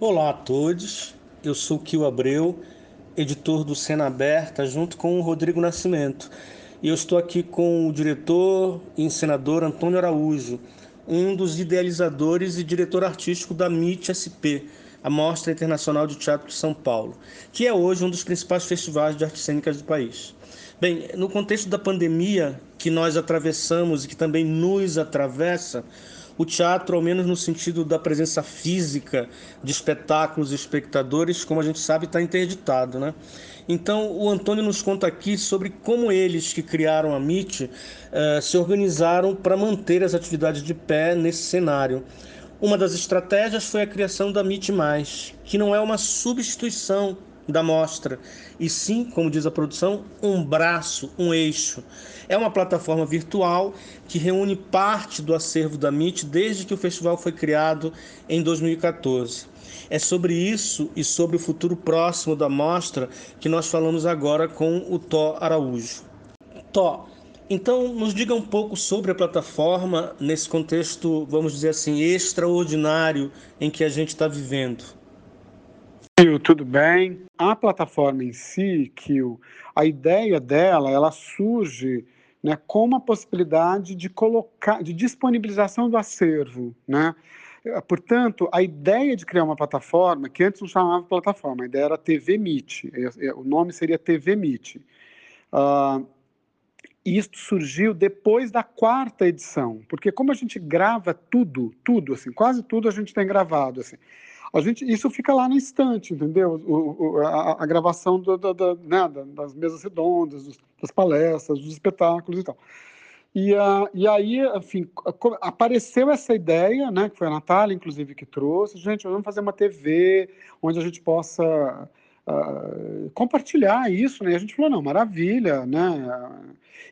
Olá a todos, eu sou Kio Abreu, editor do Cena Aberta, junto com o Rodrigo Nascimento. E eu estou aqui com o diretor e encenador Antônio Araújo, um dos idealizadores e diretor artístico da MIT SP, a Mostra Internacional de Teatro de São Paulo, que é hoje um dos principais festivais de artes cênicas do país. Bem, no contexto da pandemia que nós atravessamos e que também nos atravessa, o teatro, ao menos no sentido da presença física de espetáculos e espectadores, como a gente sabe, está interditado, né? Então, o Antônio nos conta aqui sobre como eles que criaram a MIT eh, se organizaram para manter as atividades de pé nesse cenário. Uma das estratégias foi a criação da MIT+, que não é uma substituição da mostra, e sim, como diz a produção, um braço, um eixo. É uma plataforma virtual que reúne parte do acervo da MIT desde que o festival foi criado em 2014. É sobre isso e sobre o futuro próximo da mostra que nós falamos agora com o Tó Araújo. Tó, então nos diga um pouco sobre a plataforma nesse contexto, vamos dizer assim, extraordinário em que a gente está vivendo. Tudo bem? A plataforma em si, Kio, a ideia dela, ela surge né, como a possibilidade de colocar, de disponibilização do acervo, né? Portanto, a ideia de criar uma plataforma, que antes não chamava plataforma, a ideia era TV Meet, o nome seria TV Meet. Uh, isto surgiu depois da quarta edição, porque como a gente grava tudo, tudo, assim, quase tudo a gente tem gravado, assim, a gente, isso fica lá na estante, entendeu? O, o, a, a, gravação do, do, do, né, das mesas redondas, dos, das palestras, dos espetáculos e tal. E, uh, e aí, enfim, apareceu essa ideia, né, que foi a Natália, inclusive, que trouxe, gente, vamos fazer uma TV onde a gente possa uh, compartilhar isso, né, e a gente falou, não, maravilha, né,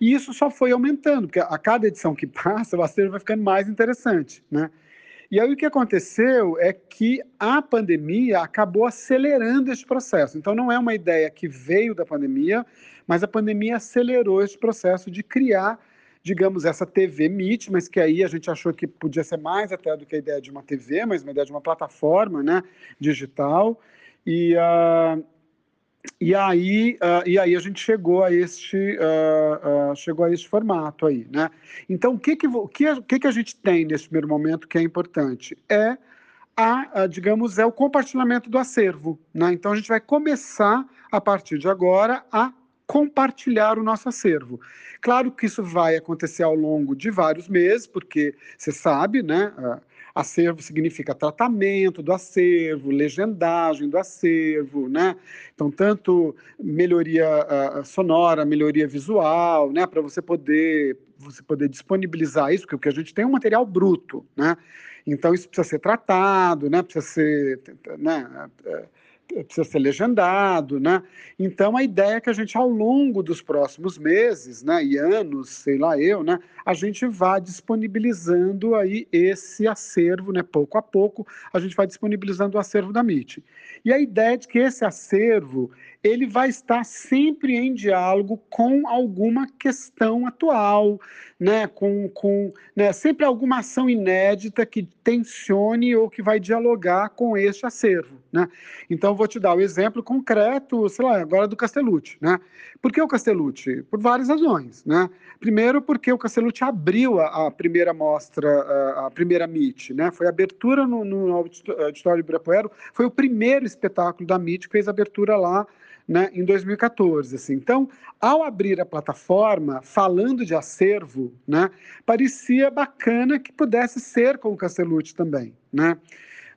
e isso só foi aumentando, porque a cada edição que passa, o acervo vai ficando mais interessante, né, e aí o que aconteceu é que a pandemia acabou acelerando esse processo. Então não é uma ideia que veio da pandemia, mas a pandemia acelerou esse processo de criar, digamos, essa TV Meet, mas que aí a gente achou que podia ser mais até do que a ideia de uma TV, mas uma ideia de uma plataforma, né, digital. E, uh, e aí, uh, e aí a gente chegou a este, uh, uh, chegou a este formato aí, né? Então, o que que, o que, o que que a gente tem nesse primeiro momento que é importante? É a, a, digamos, é o compartilhamento do acervo, né? Então, a gente vai começar, a partir de agora, a compartilhar o nosso acervo. Claro que isso vai acontecer ao longo de vários meses, porque você sabe, né? Acervo significa tratamento do acervo, legendagem do acervo, né? Então, tanto melhoria uh, sonora, melhoria visual, né? Para você poder, você poder disponibilizar isso, porque o que a gente tem é um material bruto, né? Então, isso precisa ser tratado, né? Precisa ser, né? Uh, precisa ser legendado, né? Então a ideia é que a gente ao longo dos próximos meses, né, e anos, sei lá eu, né, a gente vá disponibilizando aí esse acervo, né, pouco a pouco, a gente vai disponibilizando o acervo da MIT. E a ideia é de que esse acervo, ele vai estar sempre em diálogo com alguma questão atual, né, com, com né, sempre alguma ação inédita que tensione ou que vai dialogar com este acervo. Né? Então, vou te dar o exemplo concreto, sei lá, agora do Castellucci. Né? Por que o Castellucci? Por várias razões. Né? Primeiro, porque o Castellucci abriu a, a primeira mostra, a, primeira MIT. Né? Foi a abertura no, no Auditório Ibirapuera, foi o primeiro espetáculo da MIT que fez abertura lá né, em 2014. Assim. Então, ao abrir a plataforma, falando de acervo, né, parecia bacana que pudesse ser com o Castellucci também. Né?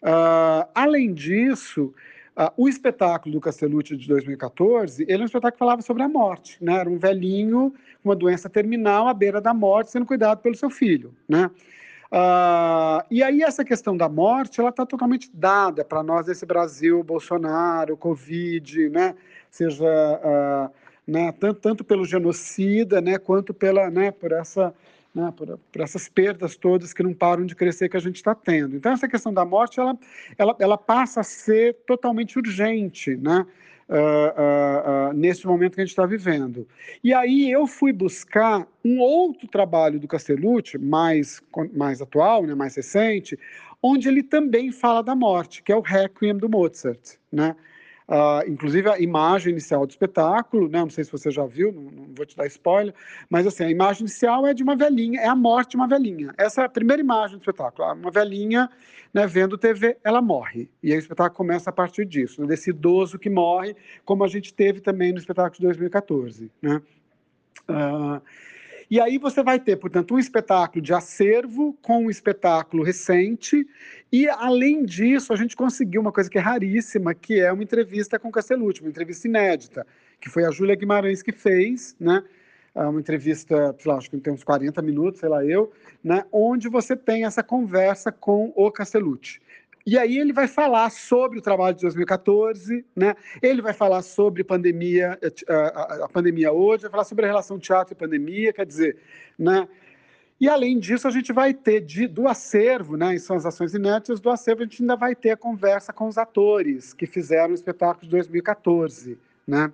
Uh, além disso, uh, o espetáculo do Castellucci de 2014, ele é um espetáculo que falava sobre a morte. Né? Era um velhinho com uma doença terminal à beira da morte, sendo cuidado pelo seu filho. Né? Uh, e aí essa questão da morte, ela está totalmente dada para nós desse Brasil, Bolsonaro, Covid, né? seja uh, né, tanto, tanto pelo genocida, né, quanto pela, né, por, essa, né, por, por, essas perdas todas que não param de crescer que a gente está tendo. Então, essa questão da morte, ela, ela, ela passa a ser totalmente urgente, né? Uh, uh, uh, nesse momento que a gente está vivendo. E aí eu fui buscar um outro trabalho do Castellucci, mais, mais atual, né, mais recente, onde ele também fala da morte, que é o Requiem do Mozart, né? Uh, inclusive a imagem inicial do espetáculo, né? não sei se você já viu, não, não, vou te dar spoiler, mas assim, a imagem inicial é de uma velhinha, é a morte de uma velhinha. Essa é a primeira imagem do espetáculo. Uma velhinha né, vendo TV, ela morre. E aí o espetáculo começa a partir disso, né, desse idoso que morre, como a gente teve também no espetáculo de 2014. Né? Uh, e aí você vai ter, portanto, um espetáculo de acervo com um espetáculo recente, e além disso, a gente conseguiu uma coisa que é raríssima, que é uma entrevista com Castellucci, uma entrevista inédita, que foi a Júlia Guimarães que fez, né? Ah, uma entrevista, sei lá, acho que tem uns 40 minutos, sei lá eu, né? onde você tem essa conversa com o Castellucci. E aí ele vai falar sobre o trabalho de 2014, né? Ele vai falar sobre pandemia, eh, a, a pandemia hoje, vai falar sobre a relação teatro e pandemia, quer dizer, né? E além disso, a gente vai ter de, do acervo, né, são as ações inéditas, do acervo a gente ainda vai ter a conversa com os atores que fizeram o espetáculo de 2014, né?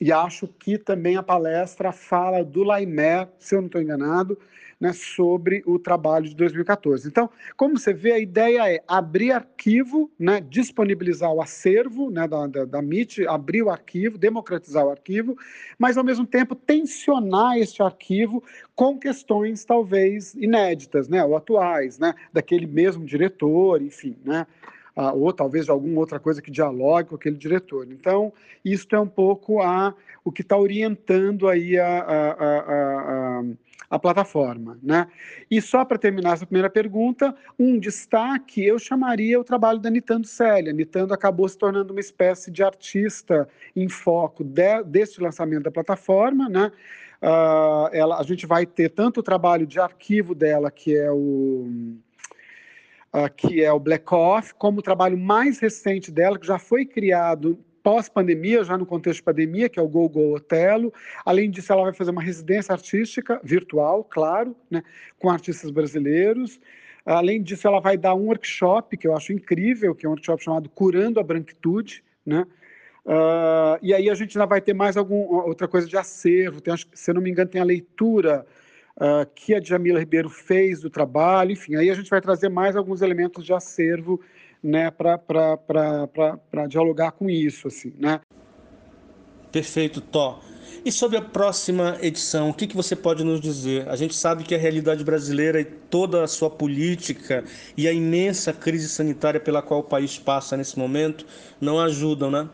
E acho que também a palestra fala do Laimé, se eu não estou enganado, né, sobre o trabalho de 2014. Então, como você vê, a ideia é abrir arquivo, né, disponibilizar o acervo né, da, da, da MIT, abrir o arquivo, democratizar o arquivo, mas, ao mesmo tempo, tensionar este arquivo com questões talvez inéditas, né, ou atuais, né, daquele mesmo diretor, enfim, né, ou talvez alguma outra coisa que dialogue com aquele diretor. Então, isso é um pouco a, o que está orientando aí a, a, a, a plataforma. Né? E só para terminar essa primeira pergunta, um destaque eu chamaria o trabalho da Nitando Célia. Nitando acabou se tornando uma espécie de artista em foco de, deste lançamento da plataforma. Né? Uh, ela, a gente vai ter tanto o trabalho de arquivo dela, que é o. Uh, que é o Black Off, como o trabalho mais recente dela, que já foi criado pós-pandemia, já no contexto de pandemia, que é o Go Go Otelo. Além disso, ela vai fazer uma residência artística virtual, claro, né, com artistas brasileiros. Além disso, ela vai dar um workshop que eu acho incrível, que é um workshop chamado Curando a Branquitude, né? Uh, e aí a gente ainda vai ter mais algum outra coisa de acervo. Tem, se eu não me engano, tem a leitura uh, que a Jamila Ribeiro fez do trabalho. Enfim, aí a gente vai trazer mais alguns elementos de acervo né, para dialogar com isso, assim, né? Perfeito, Tó. E sobre a próxima edição, o que, que você pode nos dizer? A gente sabe que a realidade brasileira e toda a sua política e a imensa crise sanitária pela qual o país passa nesse momento não ajudam, né?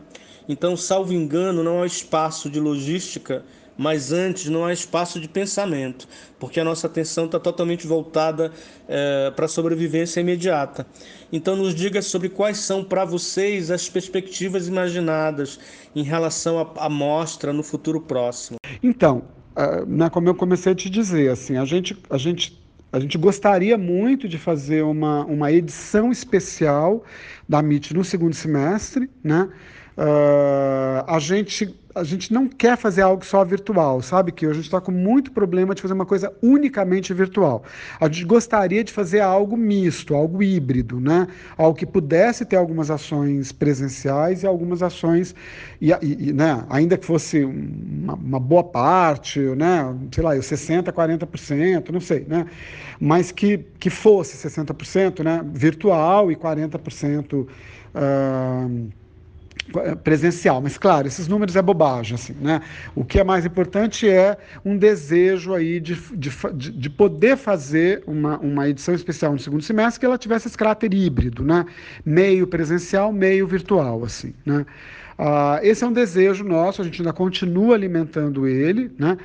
Então, salvo engano, não há espaço de logística mas antes não há espaço de pensamento, porque a nossa atenção está totalmente voltada é, para a sobrevivência imediata. Então, nos diga sobre quais são para vocês as perspectivas imaginadas em relação à, à mostra no futuro próximo. Então, uh, né, como eu comecei a te dizer, assim, a gente, a gente a gente gostaria muito de fazer uma, uma edição especial da MIT no segundo semestre, né? Uh, a gente a gente não quer fazer algo só virtual, sabe? Que a gente está com muito problema de fazer uma coisa unicamente virtual. A gente gostaria de fazer algo misto, algo híbrido, né? Algo que pudesse ter algumas ações presenciais e algumas ações, e, e né? ainda que fosse uma, uma, boa parte, né? Sei lá, 60%, 40%, não sei, né? Mas que, que fosse 60% né? virtual e 40%. Uh, presencial. Mas, claro, esses números é bobagem. Assim, né? O que é mais importante é um desejo aí de, de, de poder fazer uma, uma edição especial no segundo semestre que ela tivesse esse caráter híbrido, né? meio presencial, meio virtual. assim, né? Uh, esse é um desejo nosso, a gente ainda continua alimentando ele, né?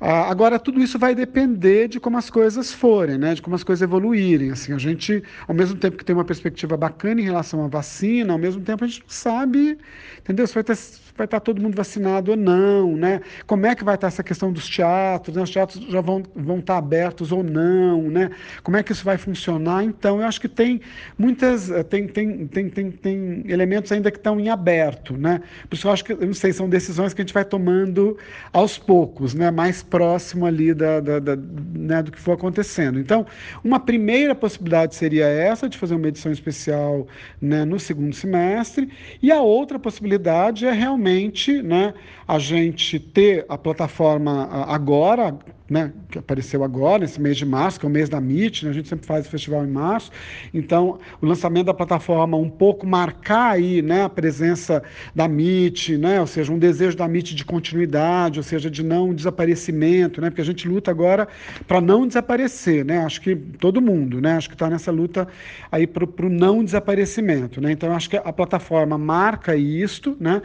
Ah, agora, tudo isso vai depender de como as coisas forem, né? de como as coisas evoluírem. Assim, a gente, ao mesmo tempo que tem uma perspectiva bacana em relação à vacina, ao mesmo tempo a gente não sabe, entendeu? Se vai ter vai estar todo mundo vacinado ou não, né? Como é que vai estar essa questão dos teatros? Né? Os teatros já vão, vão estar abertos ou não, né? Como é que isso vai funcionar? Então, eu acho que tem muitas, eh, tem, tem, tem, tem, tem elementos ainda que estão em aberto, né? Por isso eu acho que, eu não sei, são decisões que a gente vai tomando aos poucos, né? Mais próximo ali da, da, da né, do que for acontecendo. Então, uma primeira possibilidade seria essa, de fazer uma edição especial né, no segundo semestre, e a outra possibilidade é realmente né, a gente ter a plataforma agora, né, que apareceu agora, esse mês de março, que é o mês da MIT, né, a gente sempre faz o festival em março, então o lançamento da plataforma um pouco marcar aí né, a presença da MIT, né, ou seja, um desejo da MIT de continuidade, ou seja, de não desaparecimento, né, porque a gente luta agora para não desaparecer, né, acho que todo mundo, né, acho que está nessa luta aí para o não desaparecimento, né, então acho que a plataforma marca isto, né,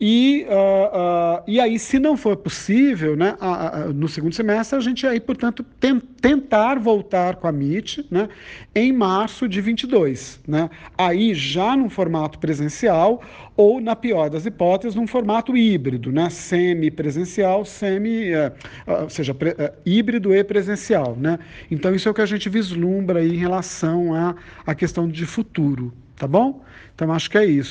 e, uh, uh, e aí, se não for possível, né, uh, no segundo semestre, a gente aí, portanto, tem, tentar voltar com a MIT né, em março de 22. Né? Aí já num formato presencial ou, na pior das hipóteses, num formato híbrido, né, semi-presencial, semi, uh, ou seja, uh, híbrido e presencial. Né? Então, isso é o que a gente vislumbra aí em relação à, à questão de futuro. Tá bom? Então, acho que é isso.